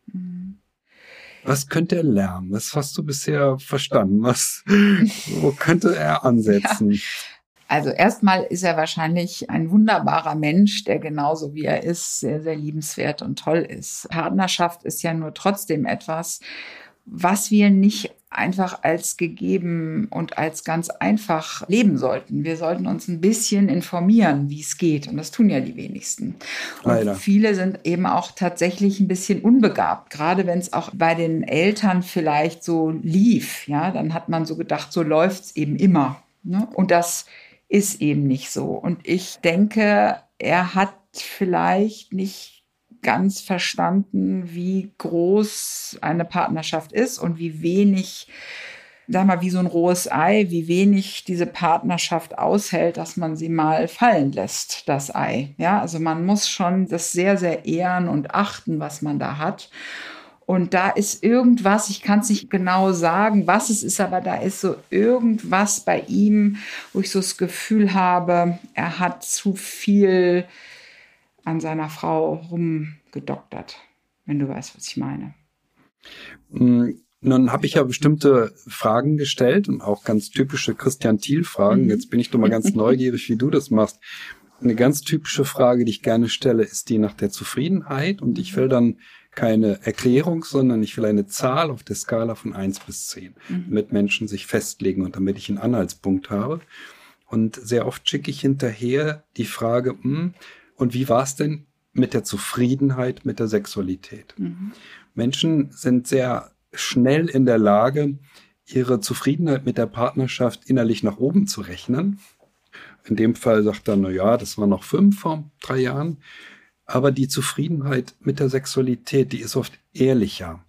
Was könnte er lernen? Was hast du bisher verstanden? Was, wo könnte er ansetzen? Ja. Also erstmal ist er wahrscheinlich ein wunderbarer Mensch, der genauso wie er ist, sehr, sehr liebenswert und toll ist. Partnerschaft ist ja nur trotzdem etwas, was wir nicht einfach als gegeben und als ganz einfach leben sollten. Wir sollten uns ein bisschen informieren, wie es geht. Und das tun ja die wenigsten. Und Leider. viele sind eben auch tatsächlich ein bisschen unbegabt. Gerade wenn es auch bei den Eltern vielleicht so lief. Ja, dann hat man so gedacht, so läuft es eben immer. Ne? Und das ist eben nicht so. Und ich denke, er hat vielleicht nicht ganz verstanden, wie groß eine Partnerschaft ist und wie wenig, sag mal, wie so ein rohes Ei, wie wenig diese Partnerschaft aushält, dass man sie mal fallen lässt, das Ei. Ja, also man muss schon das sehr, sehr ehren und achten, was man da hat. Und da ist irgendwas, ich kann es nicht genau sagen, was es ist, aber da ist so irgendwas bei ihm, wo ich so das Gefühl habe, er hat zu viel an seiner Frau rumgedoktert, wenn du weißt, was ich meine. Mm, nun habe ich ja bestimmte Fragen gestellt und auch ganz typische Christian Thiel-Fragen. Mhm. Jetzt bin ich doch mal ganz neugierig, wie du das machst. Eine ganz typische Frage, die ich gerne stelle, ist die nach der Zufriedenheit. Und ich will dann keine Erklärung, sondern ich will eine Zahl auf der Skala von eins bis zehn, mhm. damit Menschen sich festlegen und damit ich einen Anhaltspunkt habe. Und sehr oft schicke ich hinterher die Frage, mh, hm, und wie war es denn mit der Zufriedenheit mit der Sexualität? Mhm. Menschen sind sehr schnell in der Lage, ihre Zufriedenheit mit der Partnerschaft innerlich nach oben zu rechnen. In dem Fall sagt er, na ja, das war noch fünf vor drei Jahren. Aber die Zufriedenheit mit der Sexualität, die ist oft ehrlicher.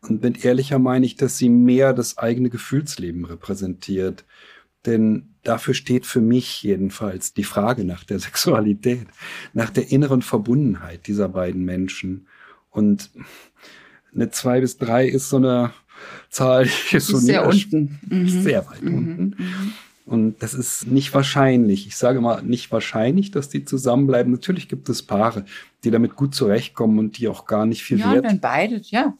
Und mit ehrlicher meine ich, dass sie mehr das eigene Gefühlsleben repräsentiert. Denn dafür steht für mich jedenfalls die Frage nach der Sexualität, nach der inneren Verbundenheit dieser beiden Menschen. Und eine zwei bis drei ist so eine Zahl, die ist so sehr unten. Mhm. Sehr weit mhm. unten. Mhm. Und das ist nicht wahrscheinlich. Ich sage mal nicht wahrscheinlich, dass die zusammenbleiben. Natürlich gibt es Paare, die damit gut zurechtkommen und die auch gar nicht viel ja, Wert. wenn beide, ja.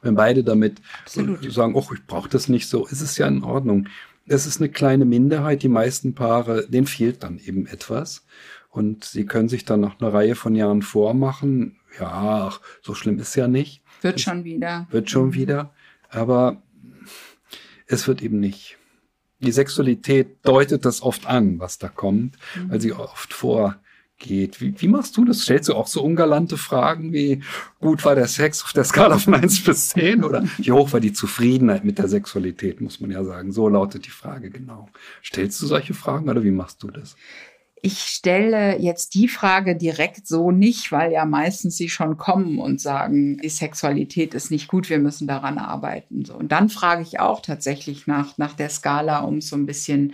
Wenn beide damit Absolut. sagen, oh, ich brauche das nicht so, ist es ja in Ordnung. Es ist eine kleine Minderheit. Die meisten Paare, denen fehlt dann eben etwas. Und sie können sich dann nach einer Reihe von Jahren vormachen, ja, ach, so schlimm ist ja nicht. Wird schon wieder. Wird schon mhm. wieder. Aber es wird eben nicht. Die Sexualität deutet das oft an, was da kommt, mhm. weil sie oft vorgeht. Wie, wie machst du das? Stellst du auch so ungalante Fragen wie, gut war der Sex auf der Skala von 1 bis 10 oder wie hoch war die Zufriedenheit mit der Sexualität, muss man ja sagen. So lautet die Frage genau. Stellst du solche Fragen oder wie machst du das? Ich stelle jetzt die Frage direkt so nicht, weil ja meistens sie schon kommen und sagen, die Sexualität ist nicht gut, wir müssen daran arbeiten. So. Und dann frage ich auch tatsächlich nach, nach der Skala, um so ein bisschen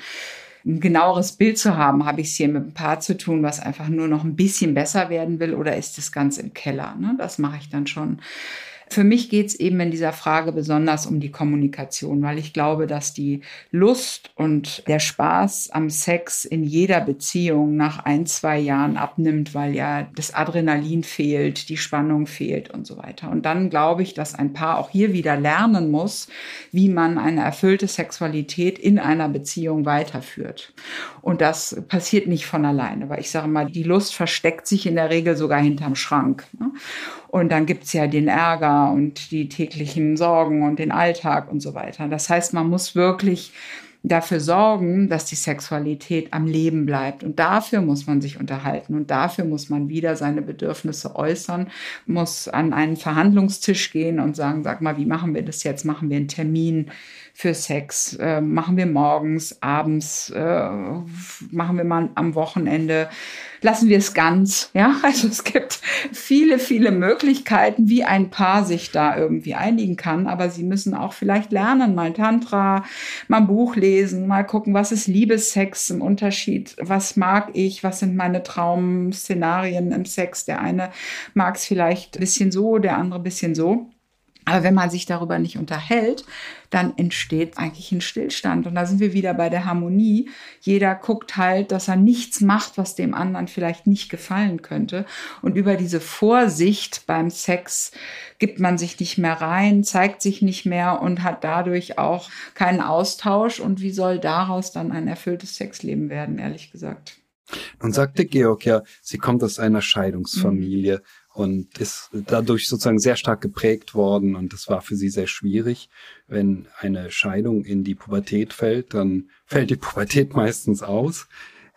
ein genaueres Bild zu haben, habe ich es hier mit einem Paar zu tun, was einfach nur noch ein bisschen besser werden will oder ist das ganz im Keller? Ne? Das mache ich dann schon für mich geht es eben in dieser Frage besonders um die Kommunikation, weil ich glaube, dass die Lust und der Spaß am Sex in jeder Beziehung nach ein, zwei Jahren abnimmt, weil ja das Adrenalin fehlt, die Spannung fehlt und so weiter. Und dann glaube ich, dass ein Paar auch hier wieder lernen muss, wie man eine erfüllte Sexualität in einer Beziehung weiterführt. Und das passiert nicht von alleine, weil ich sage mal, die Lust versteckt sich in der Regel sogar hinterm Schrank. Ne? Und dann gibt's ja den Ärger und die täglichen Sorgen und den Alltag und so weiter. Das heißt, man muss wirklich dafür sorgen, dass die Sexualität am Leben bleibt. Und dafür muss man sich unterhalten und dafür muss man wieder seine Bedürfnisse äußern, muss an einen Verhandlungstisch gehen und sagen, sag mal, wie machen wir das jetzt? Machen wir einen Termin? für Sex? Äh, machen wir morgens, abends, äh, machen wir mal am Wochenende? Lassen wir es ganz? Ja, also es gibt viele, viele Möglichkeiten, wie ein Paar sich da irgendwie einigen kann. Aber sie müssen auch vielleicht lernen, mal Tantra, mal ein Buch lesen, mal gucken, was ist Liebessex im Unterschied? Was mag ich? Was sind meine Traum-Szenarien im Sex? Der eine mag es vielleicht ein bisschen so, der andere ein bisschen so. Aber wenn man sich darüber nicht unterhält, dann entsteht eigentlich ein Stillstand. Und da sind wir wieder bei der Harmonie. Jeder guckt halt, dass er nichts macht, was dem anderen vielleicht nicht gefallen könnte. Und über diese Vorsicht beim Sex gibt man sich nicht mehr rein, zeigt sich nicht mehr und hat dadurch auch keinen Austausch. Und wie soll daraus dann ein erfülltes Sexleben werden, ehrlich gesagt? Nun sagte Georg ja, sie kommt aus einer Scheidungsfamilie. Mhm und ist dadurch sozusagen sehr stark geprägt worden und das war für sie sehr schwierig. Wenn eine Scheidung in die Pubertät fällt, dann fällt die Pubertät meistens aus.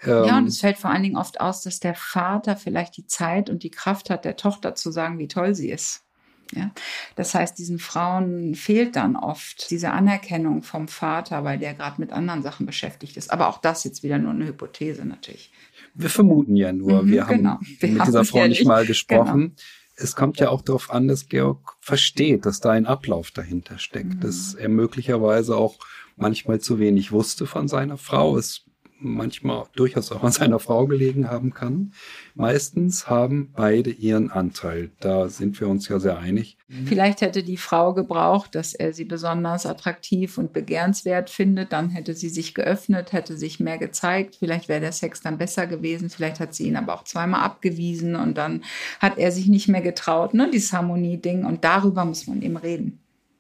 Ja, und ähm, es fällt vor allen Dingen oft aus, dass der Vater vielleicht die Zeit und die Kraft hat, der Tochter zu sagen, wie toll sie ist. Ja, das heißt, diesen Frauen fehlt dann oft diese Anerkennung vom Vater, weil der gerade mit anderen Sachen beschäftigt ist. Aber auch das jetzt wieder nur eine Hypothese natürlich. Wir vermuten ja nur. Mhm, wir haben genau. wir mit haben dieser Frau nicht mal gesprochen. Genau. Es kommt ja auch darauf an, dass Georg versteht, dass da ein Ablauf dahinter steckt, mhm. dass er möglicherweise auch manchmal zu wenig wusste von seiner Frau. Es manchmal durchaus auch an seiner Frau gelegen haben kann. Meistens haben beide ihren Anteil. Da sind wir uns ja sehr einig. Vielleicht hätte die Frau gebraucht, dass er sie besonders attraktiv und begehrenswert findet. Dann hätte sie sich geöffnet, hätte sich mehr gezeigt. Vielleicht wäre der Sex dann besser gewesen. Vielleicht hat sie ihn aber auch zweimal abgewiesen und dann hat er sich nicht mehr getraut. Ne? Dieses Harmonie-Ding. Und darüber muss man eben reden.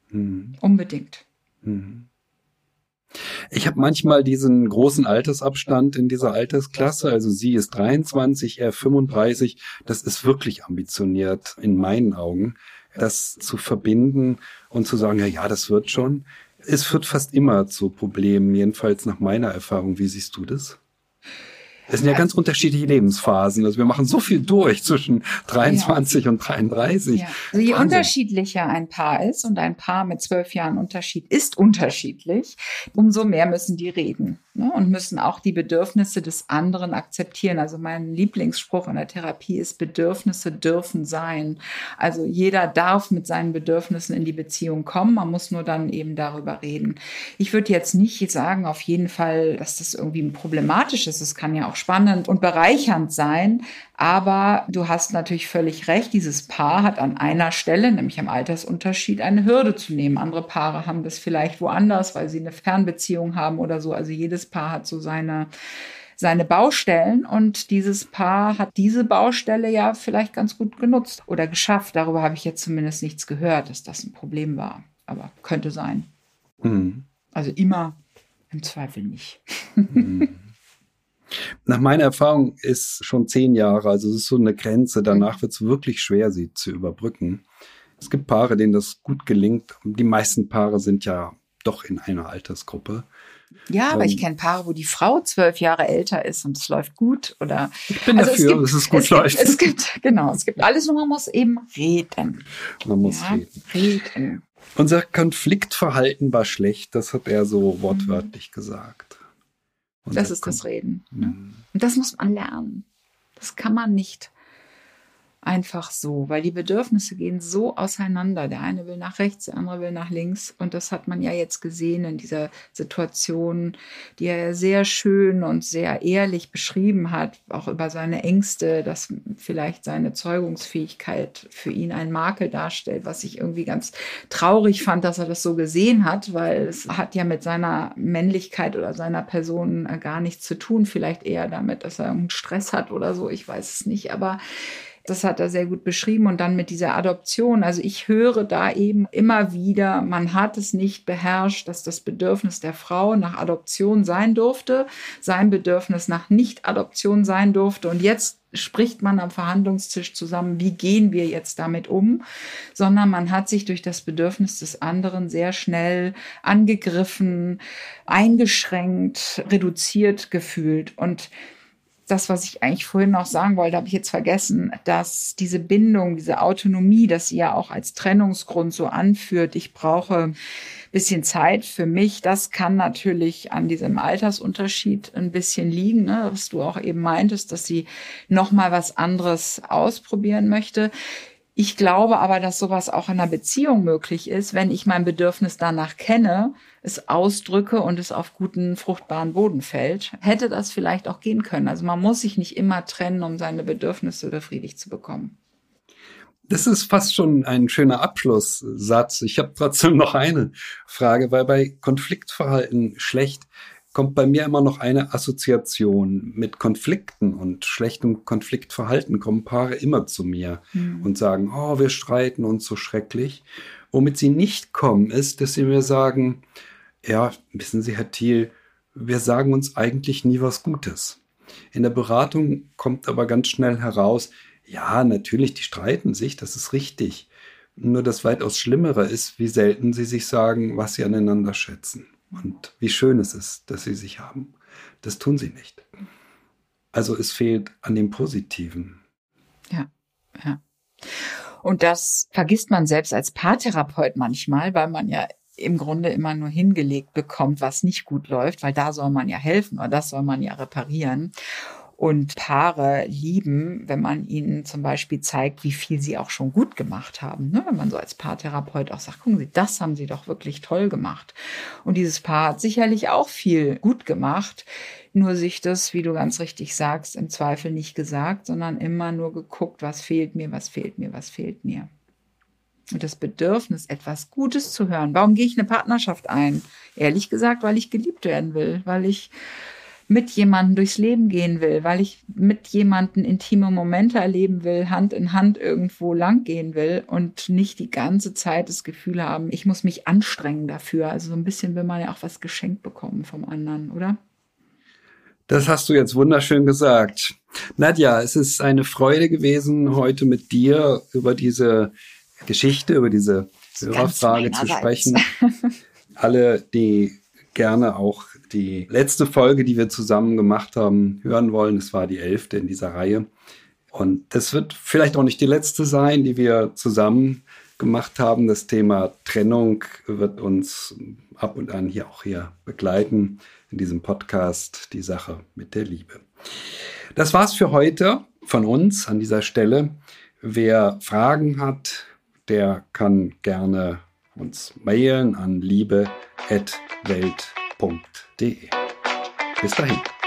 Mhm. Unbedingt. Mhm. Ich habe manchmal diesen großen Altersabstand in dieser Altersklasse. Also sie ist 23, er 35. Das ist wirklich ambitioniert in meinen Augen, das zu verbinden und zu sagen, ja, ja, das wird schon. Es führt fast immer zu Problemen, jedenfalls nach meiner Erfahrung. Wie siehst du das? Das sind ja ganz unterschiedliche Lebensphasen. Also wir machen so viel durch zwischen 23 ja. und 33. Ja. Also je Wahnsinn. unterschiedlicher ein Paar ist und ein Paar mit zwölf Jahren Unterschied ist unterschiedlich, umso mehr müssen die reden ne? und müssen auch die Bedürfnisse des anderen akzeptieren. Also mein Lieblingsspruch in der Therapie ist, Bedürfnisse dürfen sein. Also jeder darf mit seinen Bedürfnissen in die Beziehung kommen. Man muss nur dann eben darüber reden. Ich würde jetzt nicht sagen, auf jeden Fall, dass das irgendwie problematisch ist. Es kann ja auch spannend und bereichernd sein. Aber du hast natürlich völlig recht, dieses Paar hat an einer Stelle, nämlich am Altersunterschied, eine Hürde zu nehmen. Andere Paare haben das vielleicht woanders, weil sie eine Fernbeziehung haben oder so. Also jedes Paar hat so seine seine Baustellen und dieses Paar hat diese Baustelle ja vielleicht ganz gut genutzt oder geschafft. Darüber habe ich jetzt zumindest nichts gehört, dass das ein Problem war. Aber könnte sein. Mhm. Also immer im Zweifel nicht. Mhm. Nach meiner Erfahrung ist schon zehn Jahre, also es ist so eine Grenze. Danach wird es wirklich schwer, sie zu überbrücken. Es gibt Paare, denen das gut gelingt. Die meisten Paare sind ja doch in einer Altersgruppe. Ja, aber ich kenne Paare, wo die Frau zwölf Jahre älter ist und es läuft gut. Oder ich bin also dafür, es gibt, dass es gut es läuft. Gibt, es gibt, genau, es gibt alles, nur man muss eben reden. Man muss ja, reden. reden. Unser Konfliktverhalten war schlecht, das hat er so wortwörtlich mhm. gesagt. Und das ist das Reden. Ne? Mhm. Und das muss man lernen. Das kann man nicht einfach so, weil die Bedürfnisse gehen so auseinander. Der eine will nach rechts, der andere will nach links. Und das hat man ja jetzt gesehen in dieser Situation, die er sehr schön und sehr ehrlich beschrieben hat, auch über seine Ängste, dass vielleicht seine Zeugungsfähigkeit für ihn ein Makel darstellt, was ich irgendwie ganz traurig fand, dass er das so gesehen hat, weil es hat ja mit seiner Männlichkeit oder seiner Person gar nichts zu tun. Vielleicht eher damit, dass er einen Stress hat oder so. Ich weiß es nicht. Aber das hat er sehr gut beschrieben. Und dann mit dieser Adoption. Also ich höre da eben immer wieder, man hat es nicht beherrscht, dass das Bedürfnis der Frau nach Adoption sein durfte, sein Bedürfnis nach Nicht-Adoption sein durfte. Und jetzt spricht man am Verhandlungstisch zusammen, wie gehen wir jetzt damit um, sondern man hat sich durch das Bedürfnis des anderen sehr schnell angegriffen, eingeschränkt, reduziert gefühlt. Und das, was ich eigentlich vorhin noch sagen wollte, habe ich jetzt vergessen, dass diese Bindung, diese Autonomie, dass sie ja auch als Trennungsgrund so anführt, ich brauche bisschen Zeit für mich, das kann natürlich an diesem Altersunterschied ein bisschen liegen, ne? was du auch eben meintest, dass sie noch mal was anderes ausprobieren möchte. Ich glaube aber, dass sowas auch in einer Beziehung möglich ist, wenn ich mein Bedürfnis danach kenne, es ausdrücke und es auf guten, fruchtbaren Boden fällt. Hätte das vielleicht auch gehen können. Also man muss sich nicht immer trennen, um seine Bedürfnisse befriedigt zu bekommen. Das ist fast schon ein schöner Abschlusssatz. Ich habe trotzdem noch eine Frage, weil bei Konfliktverhalten schlecht kommt bei mir immer noch eine Assoziation mit Konflikten und schlechtem Konfliktverhalten kommen Paare immer zu mir mhm. und sagen, oh, wir streiten uns so schrecklich. Womit sie nicht kommen, ist, dass sie mir sagen, ja, wissen Sie, Herr Thiel, wir sagen uns eigentlich nie was Gutes. In der Beratung kommt aber ganz schnell heraus, ja, natürlich, die streiten sich, das ist richtig. Nur das weitaus Schlimmere ist, wie selten sie sich sagen, was sie aneinander schätzen und wie schön es ist, dass sie sich haben. Das tun sie nicht. Also es fehlt an dem Positiven. Ja, ja. Und das vergisst man selbst als Paartherapeut manchmal, weil man ja im Grunde immer nur hingelegt bekommt, was nicht gut läuft, weil da soll man ja helfen oder das soll man ja reparieren. Und Paare lieben, wenn man ihnen zum Beispiel zeigt, wie viel sie auch schon gut gemacht haben. Ne? Wenn man so als Paartherapeut auch sagt, gucken Sie, das haben Sie doch wirklich toll gemacht. Und dieses Paar hat sicherlich auch viel gut gemacht, nur sich das, wie du ganz richtig sagst, im Zweifel nicht gesagt, sondern immer nur geguckt, was fehlt mir, was fehlt mir, was fehlt mir. Und das Bedürfnis, etwas Gutes zu hören. Warum gehe ich eine Partnerschaft ein? Ehrlich gesagt, weil ich geliebt werden will, weil ich mit jemandem durchs Leben gehen will, weil ich mit jemandem intime Momente erleben will, Hand in Hand irgendwo lang gehen will und nicht die ganze Zeit das Gefühl haben, ich muss mich anstrengen dafür. Also so ein bisschen will man ja auch was geschenkt bekommen vom anderen, oder? Das hast du jetzt wunderschön gesagt. Nadja, es ist eine Freude gewesen, heute mit dir über diese Geschichte, über diese Hörerfrage zu sprechen. Alle, die gerne auch die letzte Folge, die wir zusammen gemacht haben, hören wollen. Es war die elfte in dieser Reihe. Und das wird vielleicht auch nicht die letzte sein, die wir zusammen gemacht haben. Das Thema Trennung wird uns ab und an hier auch hier begleiten in diesem Podcast Die Sache mit der Liebe. Das war's für heute von uns an dieser Stelle. Wer Fragen hat, der kann gerne uns mailen an liebe@ welt.de. Bis dahin.